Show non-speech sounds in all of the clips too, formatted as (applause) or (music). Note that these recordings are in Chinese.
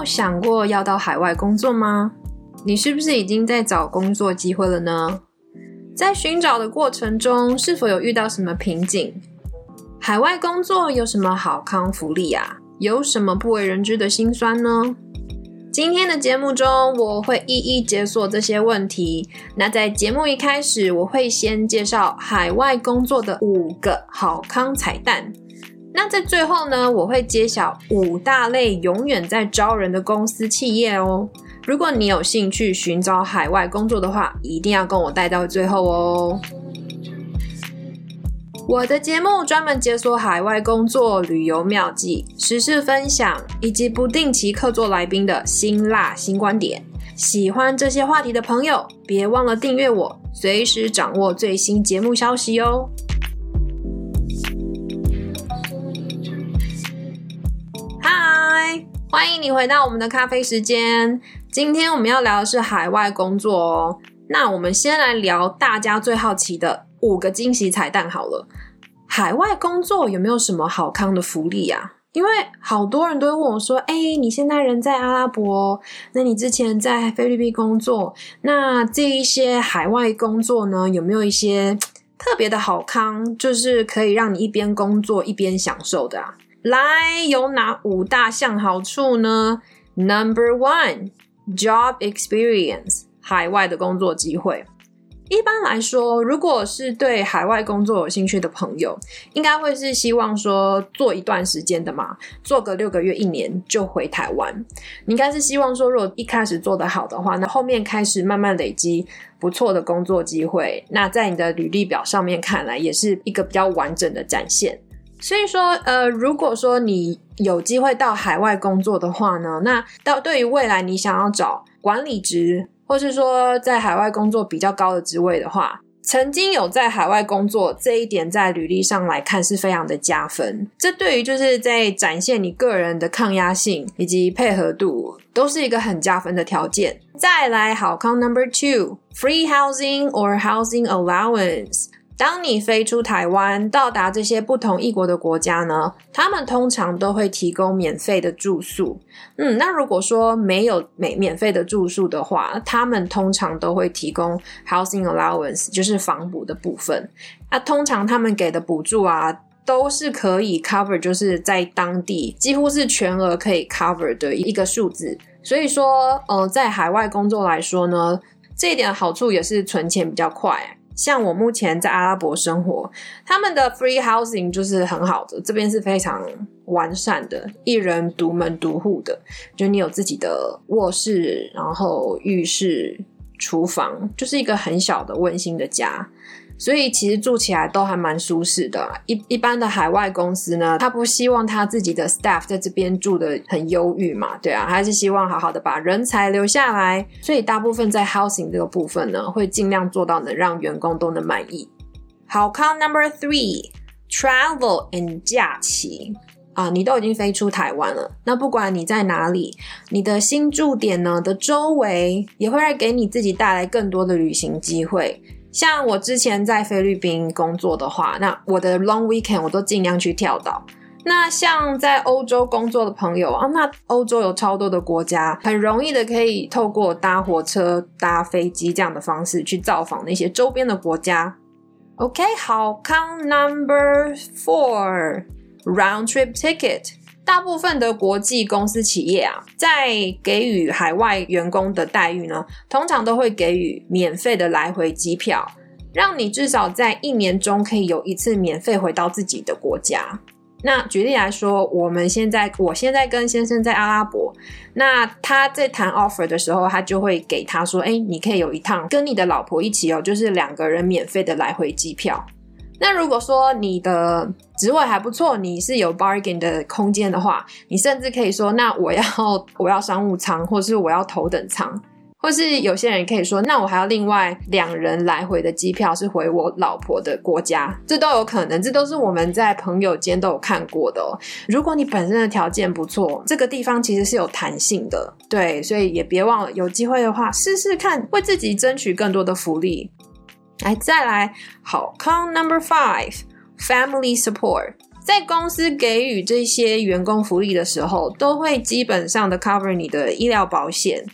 有想过要到海外工作吗？你是不是已经在找工作机会了呢？在寻找的过程中，是否有遇到什么瓶颈？海外工作有什么好康福利啊？有什么不为人知的辛酸呢？今天的节目中，我会一一解锁这些问题。那在节目一开始，我会先介绍海外工作的五个好康彩蛋。那在最后呢，我会揭晓五大类永远在招人的公司企业哦。如果你有兴趣寻找海外工作的话，一定要跟我待到最后哦。我的节目专门解锁海外工作、旅游妙计、时事分享，以及不定期客座来宾的辛辣新观点。喜欢这些话题的朋友，别忘了订阅我，随时掌握最新节目消息哦。欢迎你回到我们的咖啡时间。今天我们要聊的是海外工作哦。那我们先来聊大家最好奇的。五个惊喜彩蛋好了，海外工作有没有什么好康的福利啊？因为好多人都会问我说：“哎，你现在人在阿拉伯，那你之前在菲律宾工作，那这一些海外工作呢，有没有一些特别的好康，就是可以让你一边工作一边享受的啊？”来，有哪五大项好处呢？Number one, job experience，海外的工作机会。一般来说，如果是对海外工作有兴趣的朋友，应该会是希望说做一段时间的嘛，做个六个月、一年就回台湾。你应该是希望说，如果一开始做得好的话，那后面开始慢慢累积不错的工作机会，那在你的履历表上面看来，也是一个比较完整的展现。所以说，呃，如果说你有机会到海外工作的话呢，那到对于未来你想要找管理职。或是说在海外工作比较高的职位的话，曾经有在海外工作这一点，在履历上来看是非常的加分。这对于就是在展现你个人的抗压性以及配合度，都是一个很加分的条件。再来，好康 Number Two，Free Housing or Housing Allowance。当你飞出台湾，到达这些不同异国的国家呢，他们通常都会提供免费的住宿。嗯，那如果说没有免免费的住宿的话，他们通常都会提供 housing allowance，就是房补的部分。那通常他们给的补助啊，都是可以 cover，就是在当地几乎是全额可以 cover 的一个数字。所以说，呃，在海外工作来说呢，这一点好处也是存钱比较快。像我目前在阿拉伯生活，他们的 free housing 就是很好的，这边是非常完善的，一人独门独户的，就你有自己的卧室，然后浴室、厨房，就是一个很小的温馨的家。所以其实住起来都还蛮舒适的。一一般的海外公司呢，他不希望他自己的 staff 在这边住的很忧郁嘛，对啊，还是希望好好的把人才留下来。所以大部分在 housing 这个部分呢，会尽量做到能让员工都能满意。好康 number three，travel and 假期啊，你都已经飞出台湾了，那不管你在哪里，你的新住点呢的周围也会给你自己带来更多的旅行机会。像我之前在菲律宾工作的话，那我的 long weekend 我都尽量去跳岛。那像在欧洲工作的朋友啊，那欧洲有超多的国家，很容易的可以透过搭火车、搭飞机这样的方式去造访那些周边的国家。OK，好，Come number four，round trip ticket。大部分的国际公司企业啊，在给予海外员工的待遇呢，通常都会给予免费的来回机票，让你至少在一年中可以有一次免费回到自己的国家。那举例来说，我们现在我现在跟先生在阿拉伯，那他在谈 offer 的时候，他就会给他说：“哎，你可以有一趟跟你的老婆一起哦，就是两个人免费的来回机票。”那如果说你的职位还不错，你是有 bargain 的空间的话，你甚至可以说，那我要我要商务舱，或是我要头等舱，或是有些人可以说，那我还要另外两人来回的机票是回我老婆的国家，这都有可能，这都是我们在朋友间都有看过的。如果你本身的条件不错，这个地方其实是有弹性的，对，所以也别忘了有机会的话试试看，为自己争取更多的福利。来，再来，好康 Number Five，Family Support，在公司给予这些员工福利的时候，都会基本上的 cover 你的医疗保险。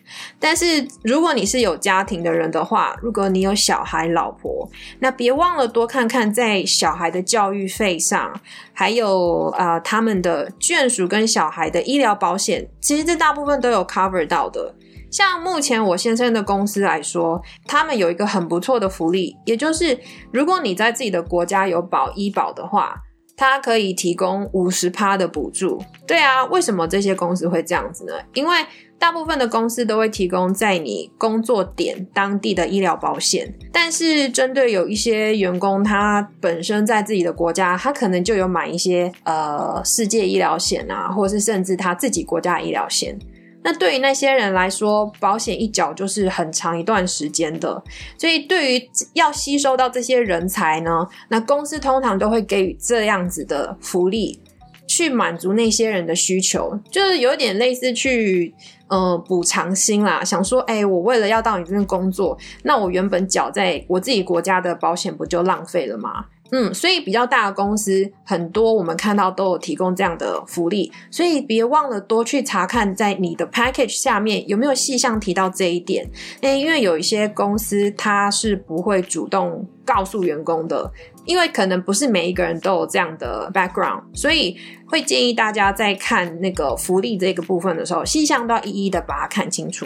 但是如果你是有家庭的人的话，如果你有小孩、老婆，那别忘了多看看在小孩的教育费上，还有呃他们的眷属跟小孩的医疗保险，其实这大部分都有 cover 到的。像目前我先生的公司来说，他们有一个很不错的福利，也就是如果你在自己的国家有保医保的话。它可以提供五十趴的补助，对啊，为什么这些公司会这样子呢？因为大部分的公司都会提供在你工作点当地的医疗保险，但是针对有一些员工，他本身在自己的国家，他可能就有买一些呃世界医疗险啊，或是甚至他自己国家医疗险。那对于那些人来说，保险一缴就是很长一段时间的，所以对于要吸收到这些人才呢，那公司通常都会给予这样子的福利，去满足那些人的需求，就是有点类似去呃补偿薪啦，想说，哎，我为了要到你这边工作，那我原本缴在我自己国家的保险不就浪费了吗？嗯，所以比较大的公司很多，我们看到都有提供这样的福利，所以别忘了多去查看在你的 package 下面有没有细项提到这一点。诶，因为有一些公司它是不会主动告诉员工的，因为可能不是每一个人都有这样的 background，所以会建议大家在看那个福利这个部分的时候，细项都要一一的把它看清楚。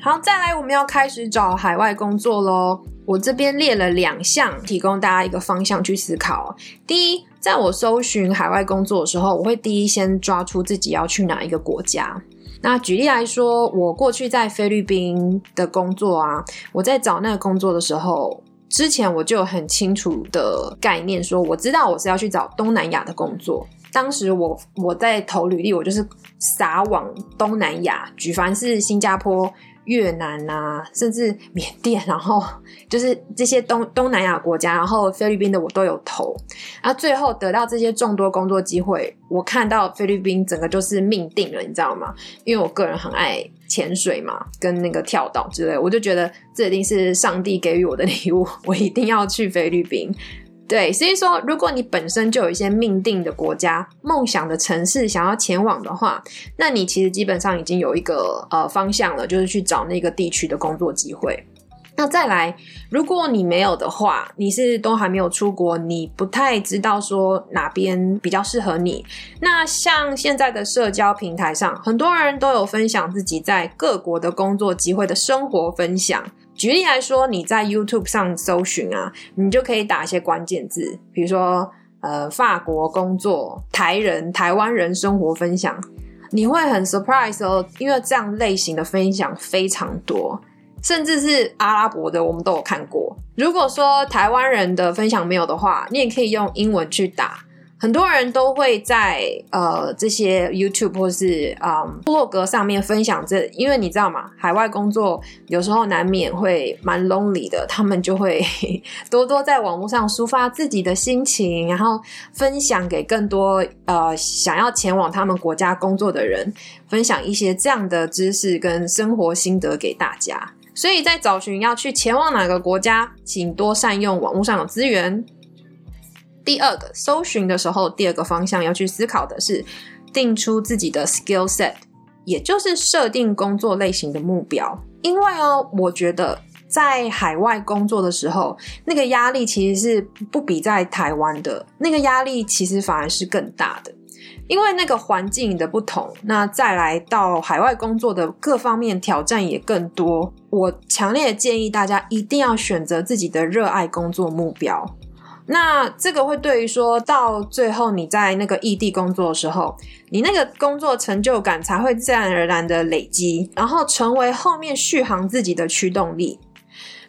好，再来我们要开始找海外工作喽。我这边列了两项，提供大家一个方向去思考。第一，在我搜寻海外工作的时候，我会第一先抓出自己要去哪一个国家。那举例来说，我过去在菲律宾的工作啊，我在找那个工作的时候，之前我就有很清楚的概念，说我知道我是要去找东南亚的工作。当时我我在投履历，我就是撒往东南亚，举凡是新加坡。越南啊，甚至缅甸，然后 (laughs) 就是这些东东南亚国家，然后菲律宾的我都有投，然后最后得到这些众多工作机会，我看到菲律宾整个就是命定了，你知道吗？因为我个人很爱潜水嘛，跟那个跳岛之类，我就觉得这一定是上帝给予我的礼物，我一定要去菲律宾。对，所以说，如果你本身就有一些命定的国家、梦想的城市想要前往的话，那你其实基本上已经有一个呃方向了，就是去找那个地区的工作机会。那再来，如果你没有的话，你是都还没有出国，你不太知道说哪边比较适合你。那像现在的社交平台上，很多人都有分享自己在各国的工作机会的生活分享。举例来说，你在 YouTube 上搜寻啊，你就可以打一些关键字，比如说呃，法国工作、台人、台湾人生活分享，你会很 surprise 哦，因为这样类型的分享非常多，甚至是阿拉伯的，我们都有看过。如果说台湾人的分享没有的话，你也可以用英文去打。很多人都会在呃这些 YouTube 或是啊部落格上面分享这，因为你知道吗？海外工作有时候难免会蛮 lonely 的，他们就会 (laughs) 多多在网络上抒发自己的心情，然后分享给更多呃想要前往他们国家工作的人，分享一些这样的知识跟生活心得给大家。所以在找寻要去前往哪个国家，请多善用网络上的资源。第二个搜寻的时候，第二个方向要去思考的是定出自己的 skill set，也就是设定工作类型的目标。因为哦，我觉得在海外工作的时候，那个压力其实是不比在台湾的，那个压力其实反而是更大的。因为那个环境的不同，那再来到海外工作的各方面挑战也更多。我强烈建议大家一定要选择自己的热爱工作目标。那这个会对于说到最后你在那个异地工作的时候，你那个工作成就感才会自然而然的累积，然后成为后面续航自己的驱动力。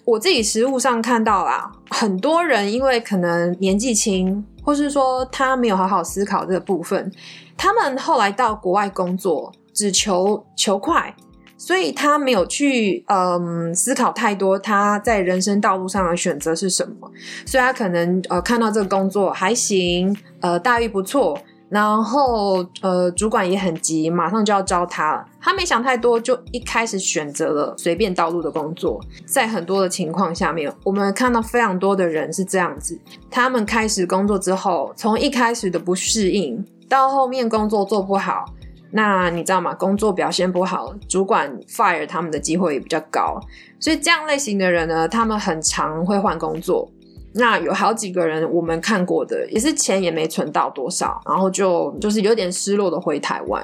我自己实物上看到啦，(laughs) 很多人因为可能年纪轻，或是说他没有好好思考这个部分，他们后来到国外工作，只求求快。所以他没有去嗯思考太多，他在人生道路上的选择是什么？所以他可能呃看到这个工作还行，呃待遇不错，然后呃，主管也很急，马上就要招他了。他没想太多，就一开始选择了随便道路的工作。在很多的情况下面，我们看到非常多的人是这样子：他们开始工作之后，从一开始的不适应，到后面工作做不好，那你知道吗？工作表现不好，主管 fire 他们的机会也比较高。所以这样类型的人呢，他们很常会换工作。那有好几个人我们看过的，也是钱也没存到多少，然后就就是有点失落的回台湾。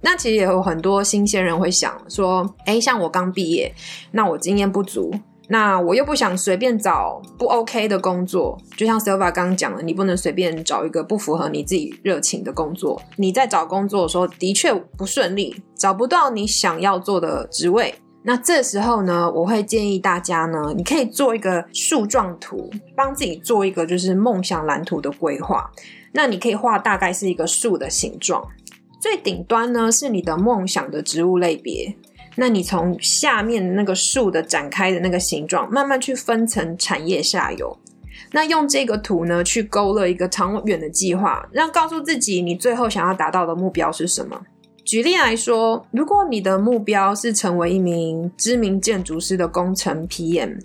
那其实也有很多新鲜人会想说，哎，像我刚毕业，那我经验不足，那我又不想随便找不 OK 的工作。就像 Silva 刚刚讲的，你不能随便找一个不符合你自己热情的工作。你在找工作的时候的确不顺利，找不到你想要做的职位。那这时候呢，我会建议大家呢，你可以做一个树状图，帮自己做一个就是梦想蓝图的规划。那你可以画大概是一个树的形状，最顶端呢是你的梦想的植物类别。那你从下面那个树的展开的那个形状，慢慢去分层产业下游。那用这个图呢，去勾勒一个长远的计划，让告诉自己你最后想要达到的目标是什么。举例来说，如果你的目标是成为一名知名建筑师的工程 PM，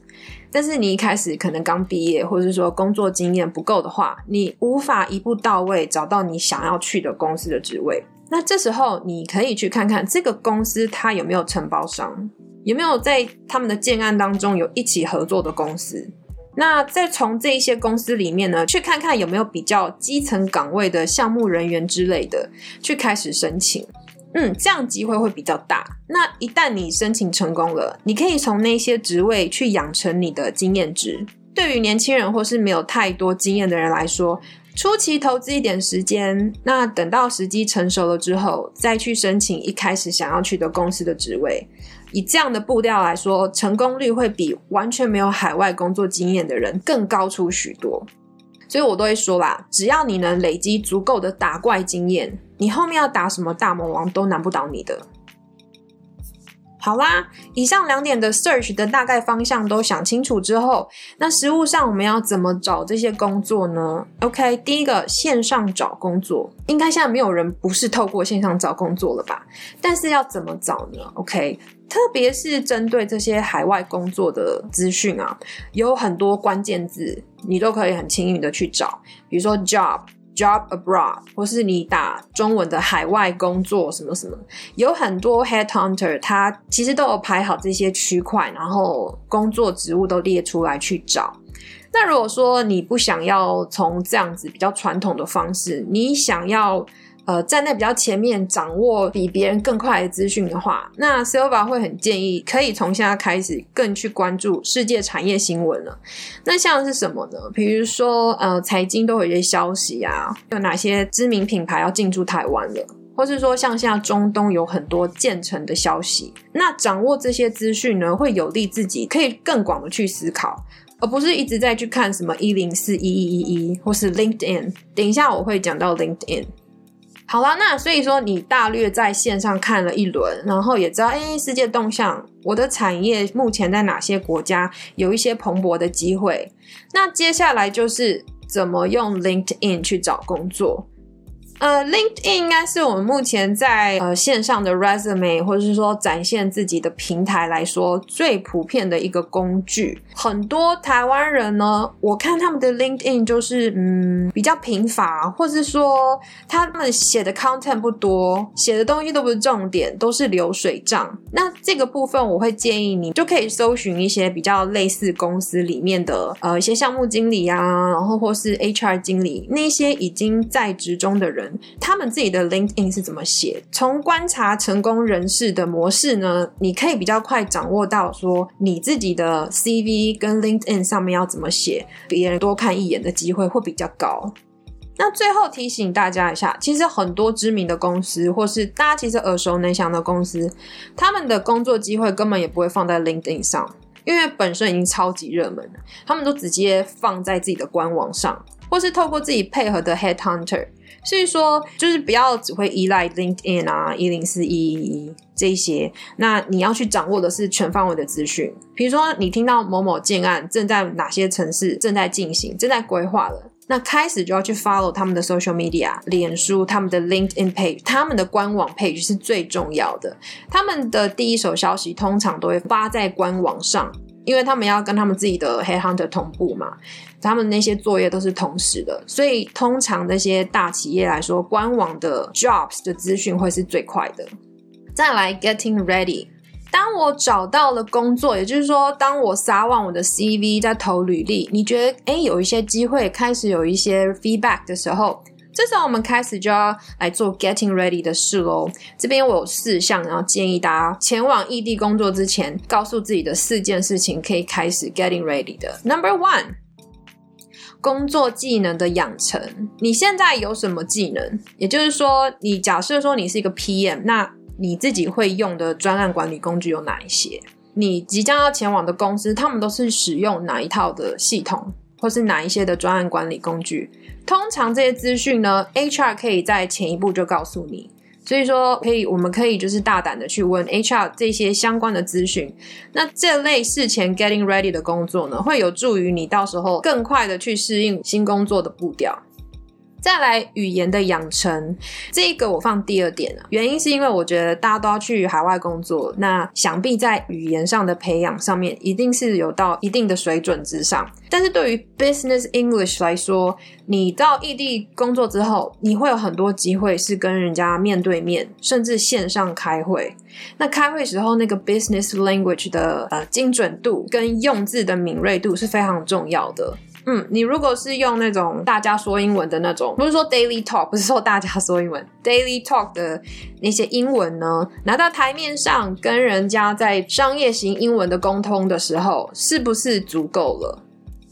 但是你一开始可能刚毕业，或者是说工作经验不够的话，你无法一步到位找到你想要去的公司的职位。那这时候你可以去看看这个公司它有没有承包商，有没有在他们的建案当中有一起合作的公司。那再从这一些公司里面呢，去看看有没有比较基层岗位的项目人员之类的，去开始申请。嗯，这样机会会比较大。那一旦你申请成功了，你可以从那些职位去养成你的经验值。对于年轻人或是没有太多经验的人来说，初期投资一点时间，那等到时机成熟了之后，再去申请一开始想要去的公司的职位。以这样的步调来说，成功率会比完全没有海外工作经验的人更高出许多。所以我都会说啦，只要你能累积足够的打怪经验，你后面要打什么大魔王都难不倒你的。好啦，以上两点的 search 的大概方向都想清楚之后，那实物上我们要怎么找这些工作呢？OK，第一个线上找工作，应该现在没有人不是透过线上找工作了吧？但是要怎么找呢？OK。特别是针对这些海外工作的资讯啊，有很多关键字，你都可以很轻易的去找，比如说 job、job abroad，或是你打中文的海外工作什么什么，有很多 headhunter，他其实都有排好这些区块，然后工作职务都列出来去找。那如果说你不想要从这样子比较传统的方式，你想要。呃，站在比较前面，掌握比别人更快的资讯的话，那 Silva 会很建议可以从现在开始更去关注世界产业新闻了。那像是什么呢？比如说，呃，财经都有一些消息啊，有哪些知名品牌要进驻台湾了，或是说像现在中东有很多建成的消息。那掌握这些资讯呢，会有利自己可以更广的去思考，而不是一直在去看什么一零四一一一一或是 LinkedIn。等一下我会讲到 LinkedIn。好了，那所以说你大略在线上看了一轮，然后也知道，哎，世界动向，我的产业目前在哪些国家有一些蓬勃的机会。那接下来就是怎么用 LinkedIn 去找工作。呃，LinkedIn 应该是我们目前在呃线上的 resume 或者是说展现自己的平台来说最普遍的一个工具。很多台湾人呢，我看他们的 LinkedIn 就是嗯比较贫乏，或是说他们写的 content 不多，写的东西都不是重点，都是流水账。那这个部分我会建议你就可以搜寻一些比较类似公司里面的呃一些项目经理啊，然后或是 HR 经理那些已经在职中的人他们自己的 LinkedIn 是怎么写？从观察成功人士的模式呢，你可以比较快掌握到说你自己的 CV 跟 LinkedIn 上面要怎么写，别人多看一眼的机会会比较高。那最后提醒大家一下，其实很多知名的公司，或是大家其实耳熟能详的公司，他们的工作机会根本也不会放在 LinkedIn 上，因为本身已经超级热门了，他们都直接放在自己的官网上，或是透过自己配合的 Headhunter。所以说，就是不要只会依赖 LinkedIn 啊、一零四一一一这些，那你要去掌握的是全方位的资讯。比如说，你听到某某建案正在哪些城市正在进行、正在规划了，那开始就要去 follow 他们的 social media，脸书、他们的 LinkedIn page、他们的官网 page 是最重要的。他们的第一手消息通常都会发在官网上，因为他们要跟他们自己的 headhunter 同步嘛，他们那些作业都是同时的，所以通常那些大企业来说，官网的 jobs 的资讯会是最快的。再来 getting ready。当我找到了工作，也就是说，当我撒网我的 CV 在投履历，你觉得哎有一些机会开始有一些 feedback 的时候，这时候我们开始就要来做 getting ready 的事喽。这边我有四项，然后建议大家前往异地工作之前，告诉自己的四件事情可以开始 getting ready 的。Number one，工作技能的养成。你现在有什么技能？也就是说，你假设说你是一个 PM，那你自己会用的专案管理工具有哪一些？你即将要前往的公司，他们都是使用哪一套的系统，或是哪一些的专案管理工具？通常这些资讯呢，HR 可以在前一步就告诉你。所以说，可以，我们可以就是大胆的去问 HR 这些相关的资讯。那这类事前 getting ready 的工作呢，会有助于你到时候更快的去适应新工作的步调。再来语言的养成，这个我放第二点了。原因是因为我觉得大家都要去海外工作，那想必在语言上的培养上面，一定是有到一定的水准之上。但是对于 Business English 来说，你到异地工作之后，你会有很多机会是跟人家面对面，甚至线上开会。那开会时候那个 Business Language 的呃精准度跟用字的敏锐度是非常重要的。嗯，你如果是用那种大家说英文的那种，不是说 daily talk，不是说大家说英文，daily talk 的那些英文呢，拿到台面上跟人家在商业型英文的沟通的时候，是不是足够了？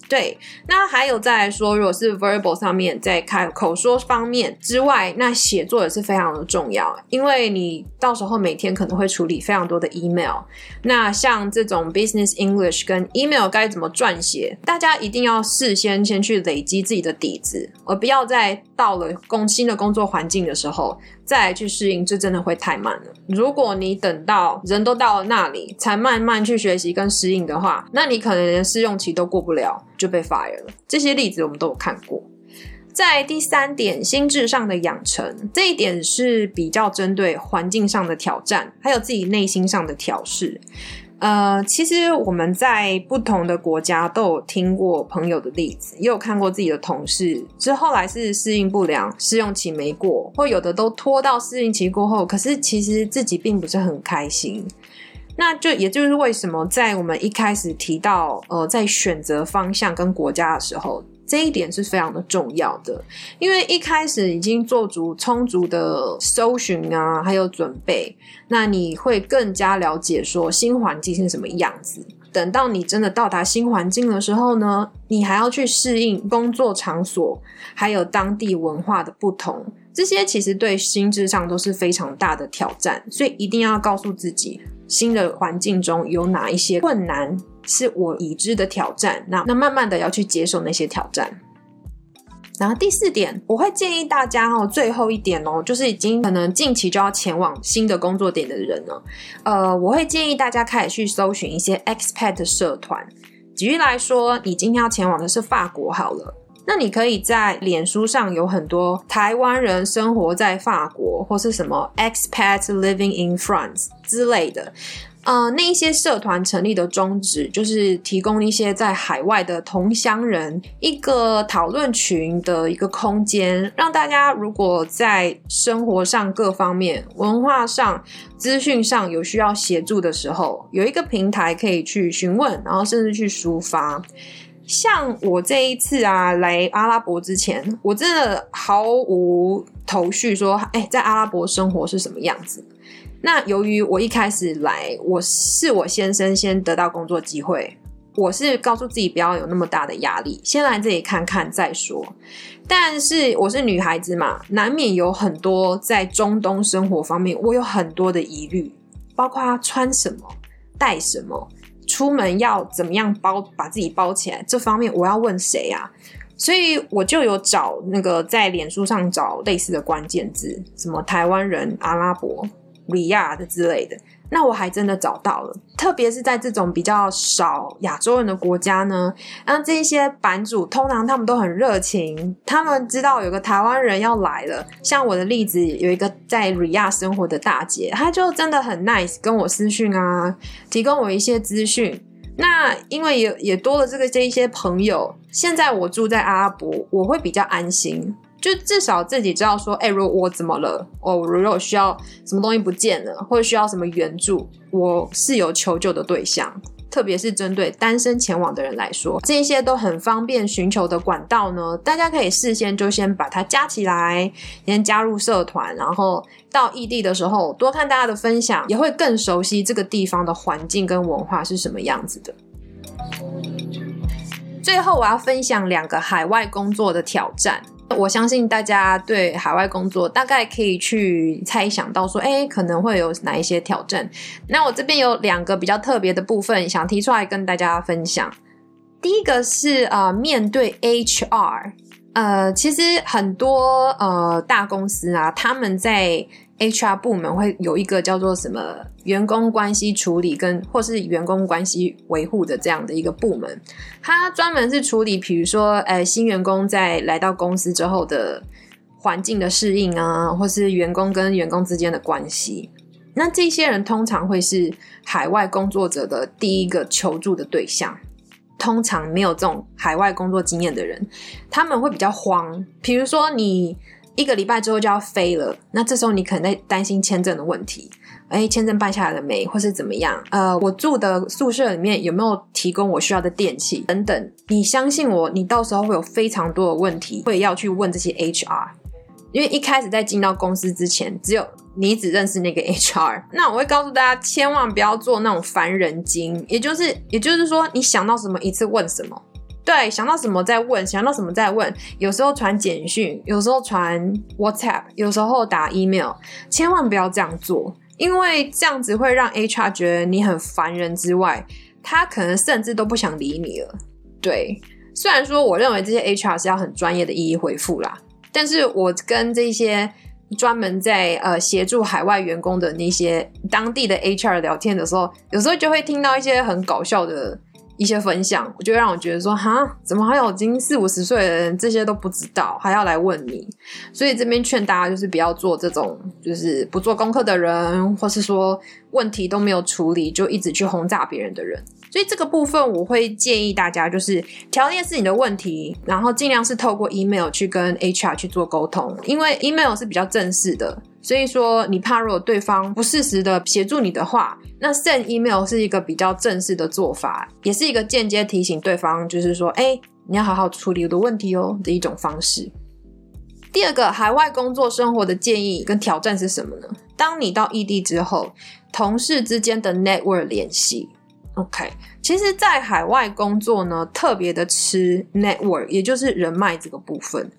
对，那还有再来说，如果是 verbal 上面在开口说方面之外，那写作也是非常的重要，因为你到时候每天可能会处理非常多的 email。那像这种 business English 跟 email 该怎么撰写，大家一定要事先先去累积自己的底子，而不要在到了工新的工作环境的时候。再去适应，这真的会太慢了。如果你等到人都到了那里，才慢慢去学习跟适应的话，那你可能连试用期都过不了，就被 fire 了。这些例子我们都有看过。在第三点，心智上的养成，这一点是比较针对环境上的挑战，还有自己内心上的调试。呃，其实我们在不同的国家都有听过朋友的例子，也有看过自己的同事，之后来是适应不良，试用期没过，或有的都拖到适应期过后，可是其实自己并不是很开心。那就也就是为什么在我们一开始提到，呃，在选择方向跟国家的时候。这一点是非常的重要的，因为一开始已经做足充足的搜寻啊，还有准备，那你会更加了解说新环境是什么样子。等到你真的到达新环境的时候呢，你还要去适应工作场所，还有当地文化的不同，这些其实对心智上都是非常大的挑战，所以一定要告诉自己，新的环境中有哪一些困难。是我已知的挑战，那那慢慢的要去接受那些挑战。然后第四点，我会建议大家哦，最后一点哦，就是已经可能近期就要前往新的工作点的人呢，呃，我会建议大家开始去搜寻一些 expat 的社团。举例来说，你今天要前往的是法国好了，那你可以在脸书上有很多台湾人生活在法国，或是什么 expat living in France 之类的。呃，那一些社团成立的宗旨就是提供一些在海外的同乡人一个讨论群的一个空间，让大家如果在生活上各方面、文化上、资讯上有需要协助的时候，有一个平台可以去询问，然后甚至去抒发。像我这一次啊，来阿拉伯之前，我真的毫无头绪，说哎，在阿拉伯生活是什么样子。那由于我一开始来，我是我先生先得到工作机会，我是告诉自己不要有那么大的压力，先来这里看看再说。但是我是女孩子嘛，难免有很多在中东生活方面，我有很多的疑虑，包括穿什么、带什么、出门要怎么样包把自己包起来，这方面我要问谁啊？所以我就有找那个在脸书上找类似的关键字，什么台湾人、阿拉伯。Riyadh 之类的。那我还真的找到了，特别是在这种比较少亚洲人的国家呢，那这些版主通常他们都很热情，他们知道有个台湾人要来了。像我的例子，有一个在里亚生活的大姐，她就真的很 nice，跟我私讯啊，提供我一些资讯。那因为也也多了这个这一些朋友，现在我住在阿拉伯，我会比较安心。就至少自己知道说，哎，如果我怎么了，哦，如果需要什么东西不见了，或者需要什么援助，我是有求救的对象。特别是针对单身前往的人来说，这些都很方便寻求的管道呢。大家可以事先就先把它加起来，先加入社团，然后到异地的时候多看大家的分享，也会更熟悉这个地方的环境跟文化是什么样子的。最后，我要分享两个海外工作的挑战。我相信大家对海外工作大概可以去猜想到说，哎，可能会有哪一些挑战。那我这边有两个比较特别的部分，想提出来跟大家分享。第一个是啊，面对 HR，呃，其实很多呃大公司啊，他们在 HR 部门会有一个叫做什么员工关系处理跟或是员工关系维护的这样的一个部门，它专门是处理，比如说，呃，新员工在来到公司之后的环境的适应啊，或是员工跟员工之间的关系。那这些人通常会是海外工作者的第一个求助的对象。通常没有这种海外工作经验的人，他们会比较慌。比如说你。一个礼拜之后就要飞了，那这时候你可能在担心签证的问题，哎，签证办下来了没，或是怎么样？呃，我住的宿舍里面有没有提供我需要的电器等等？你相信我，你到时候会有非常多的问题会要去问这些 HR，因为一开始在进到公司之前，只有你只认识那个 HR。(laughs) 那我会告诉大家，千万不要做那种烦人精，也就是也就是说，你想到什么一次问什么。对，想到什么再问，想到什么再问。有时候传简讯，有时候传 WhatsApp，有时候打 email，千万不要这样做，因为这样子会让 HR 觉得你很烦人之外，他可能甚至都不想理你了。对，虽然说我认为这些 HR 是要很专业的一一回复啦，但是我跟这些专门在呃协助海外员工的那些当地的 HR 聊天的时候，有时候就会听到一些很搞笑的。一些分享，我就让我觉得说，哈，怎么还有已经四五十岁的人这些都不知道，还要来问你？所以这边劝大家就是不要做这种，就是不做功课的人，或是说问题都没有处理就一直去轰炸别人的人。所以这个部分我会建议大家，就是条件是你的问题，然后尽量是透过 email 去跟 HR 去做沟通，因为 email 是比较正式的。所以说，你怕如果对方不适时的协助你的话，那 send email 是一个比较正式的做法，也是一个间接提醒对方，就是说，哎，你要好好处理我的问题哦的一种方式。第二个，海外工作生活的建议跟挑战是什么呢？当你到异地之后，同事之间的 network 联系，OK，其实，在海外工作呢，特别的吃 network，也就是人脉这个部分。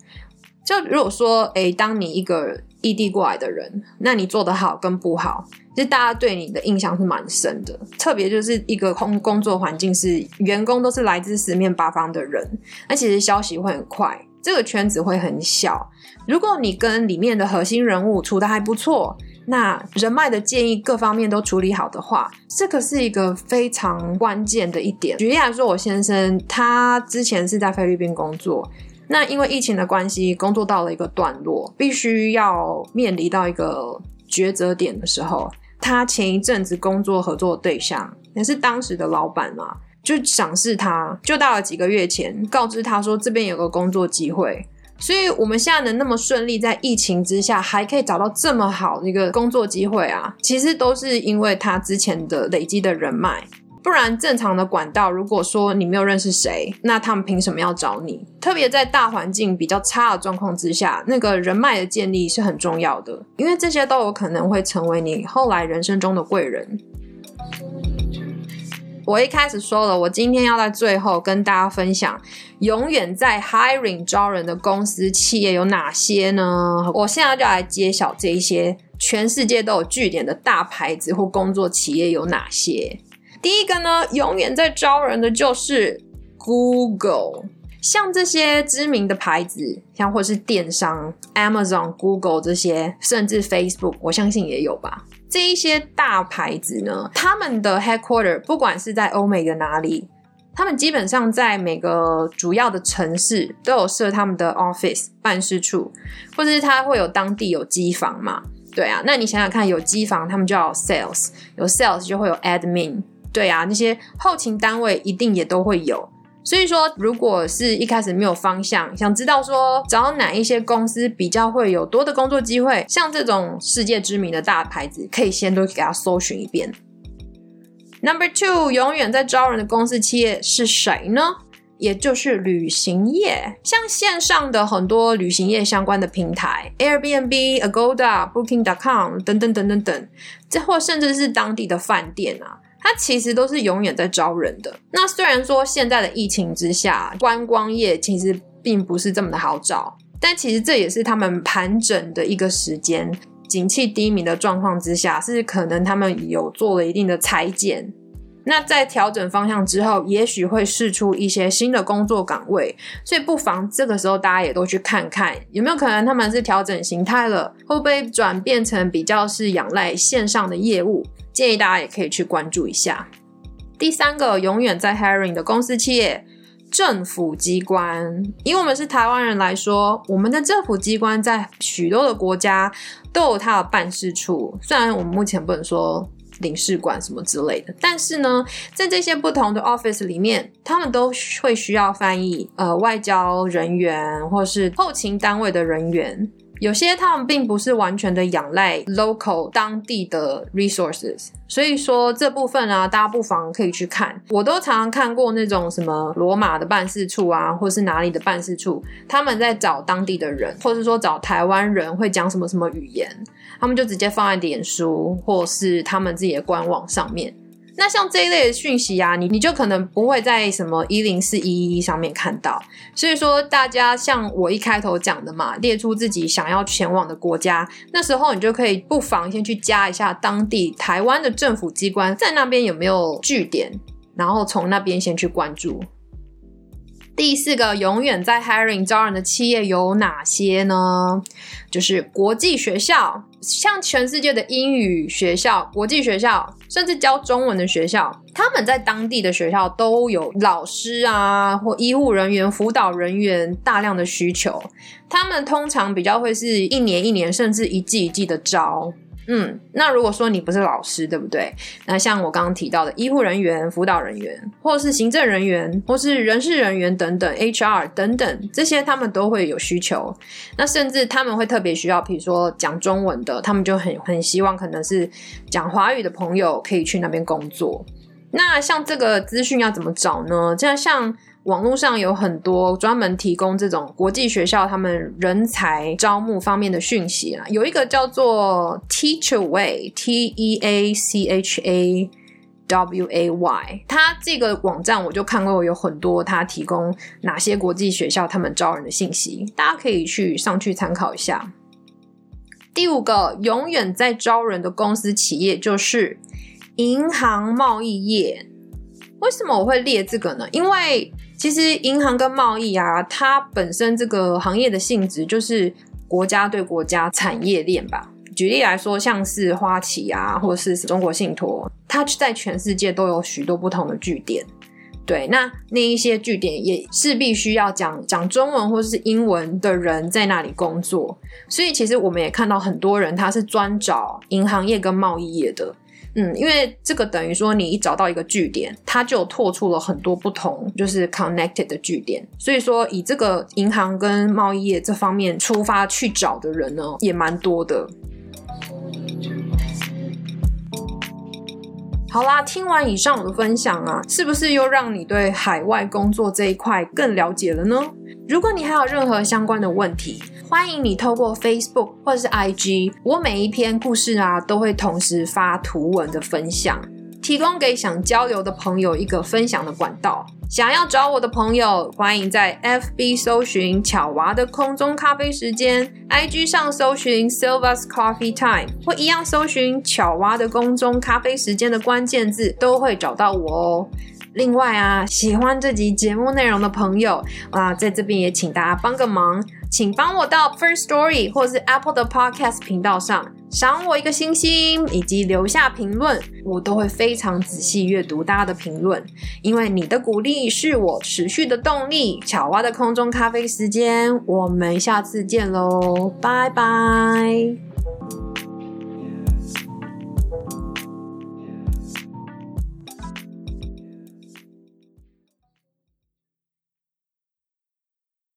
就如果说，哎，当你一个异地过来的人，那你做的好跟不好，其实大家对你的印象是蛮深的。特别就是一个工工作环境是员工都是来自四面八方的人，那其实消息会很快，这个圈子会很小。如果你跟里面的核心人物处的还不错，那人脉的建议各方面都处理好的话，这个是一个非常关键的一点。举例来说，我先生他之前是在菲律宾工作。那因为疫情的关系，工作到了一个段落，必须要面临到一个抉择点的时候，他前一阵子工作合作的对象也是当时的老板嘛，就赏识他，就到了几个月前告知他说这边有个工作机会，所以我们现在能那么顺利在疫情之下还可以找到这么好的一个工作机会啊，其实都是因为他之前的累积的人脉。不然，正常的管道，如果说你没有认识谁，那他们凭什么要找你？特别在大环境比较差的状况之下，那个人脉的建立是很重要的，因为这些都有可能会成为你后来人生中的贵人。我一开始说了，我今天要在最后跟大家分享，永远在 hiring 招人的公司企业有哪些呢？我现在就来揭晓这一些全世界都有据点的大牌子或工作企业有哪些。第一个呢，永远在招人的就是 Google，像这些知名的牌子，像或是电商，Amazon、Google 这些，甚至 Facebook，我相信也有吧。这一些大牌子呢，他们的 headquarter 不管是在欧美的哪里，他们基本上在每个主要的城市都有设他们的 office 办事处，或者是他会有当地有机房嘛？对啊，那你想想看，有机房他们就要有 sales，有 sales 就会有 admin，对啊，那些后勤单位一定也都会有。所以说，如果是一开始没有方向，想知道说找哪一些公司比较会有多的工作机会，像这种世界知名的大牌子，可以先都给他搜寻一遍。Number two，永远在招人的公司企业是谁呢？也就是旅行业，像线上的很多旅行业相关的平台，Airbnb、Agoda、Booking.com 等等等等等，这或甚至是当地的饭店啊。它其实都是永远在招人的。那虽然说现在的疫情之下，观光业其实并不是这么的好找，但其实这也是他们盘整的一个时间。景气低迷的状况之下，是可能他们有做了一定的裁剪。那在调整方向之后，也许会试出一些新的工作岗位。所以不妨这个时候大家也都去看看，有没有可能他们是调整形态了，会不会转变成比较是仰赖线上的业务？建议大家也可以去关注一下。第三个，永远在 hiring 的公司企业，政府机关。以我们是台湾人来说，我们的政府机关在许多的国家都有它的办事处。虽然我们目前不能说领事馆什么之类的，但是呢，在这些不同的 office 里面，他们都会需要翻译，呃，外交人员或是后勤单位的人员。有些他们并不是完全的仰赖 local 当地的 resources，所以说这部分啊，大家不妨可以去看。我都常常看过那种什么罗马的办事处啊，或是哪里的办事处，他们在找当地的人，或是说找台湾人会讲什么什么语言，他们就直接放在脸书或是他们自己的官网上面。那像这一类的讯息啊，你你就可能不会在什么一零四一一上面看到。所以说，大家像我一开头讲的嘛，列出自己想要前往的国家，那时候你就可以不妨先去加一下当地台湾的政府机关在那边有没有据点，然后从那边先去关注。第四个，永远在 hiring 招人的企业有哪些呢？就是国际学校。像全世界的英语学校、国际学校，甚至教中文的学校，他们在当地的学校都有老师啊，或医护人员、辅导人员大量的需求。他们通常比较会是一年一年，甚至一季一季的招。嗯，那如果说你不是老师，对不对？那像我刚刚提到的医护人员、辅导人员，或是行政人员，或是人事人员等等，HR 等等，这些他们都会有需求。那甚至他们会特别需要，比如说讲中文的，他们就很很希望可能是讲华语的朋友可以去那边工作。那像这个资讯要怎么找呢？这样像。网络上有很多专门提供这种国际学校他们人才招募方面的讯息啊，有一个叫做 Teachaway，T E A C H A W A Y，它这个网站我就看过有很多，它提供哪些国际学校他们招人的信息，大家可以去上去参考一下。第五个，永远在招人的公司企业就是银行贸易业。为什么我会列这个呢？因为其实银行跟贸易啊，它本身这个行业的性质就是国家对国家产业链吧。举例来说，像是花旗啊，或是中国信托，它在全世界都有许多不同的据点。对，那那一些据点也是必须要讲讲中文或是英文的人在那里工作。所以其实我们也看到很多人，他是专找银行业跟贸易业的。嗯，因为这个等于说，你一找到一个据点，它就拓出了很多不同，就是 connected 的据点。所以说，以这个银行跟贸易业这方面出发去找的人呢，也蛮多的。好啦，听完以上我的分享啊，是不是又让你对海外工作这一块更了解了呢？如果你还有任何相关的问题，欢迎你透过 Facebook 或是 IG，我每一篇故事啊都会同时发图文的分享，提供给想交流的朋友一个分享的管道。想要找我的朋友，欢迎在 FB 搜寻巧娃的空中咖啡时间，IG 上搜寻 Silva's Coffee Time，或一样搜寻巧娃的空中咖啡时间的关键字，都会找到我哦。另外啊，喜欢这集节目内容的朋友啊，在这边也请大家帮个忙，请帮我到 First Story 或是 Apple 的 Podcast 频道上赏我一个星星，以及留下评论，我都会非常仔细阅读大家的评论，因为你的鼓励是我持续的动力。巧蛙的空中咖啡时间，我们下次见喽，拜拜。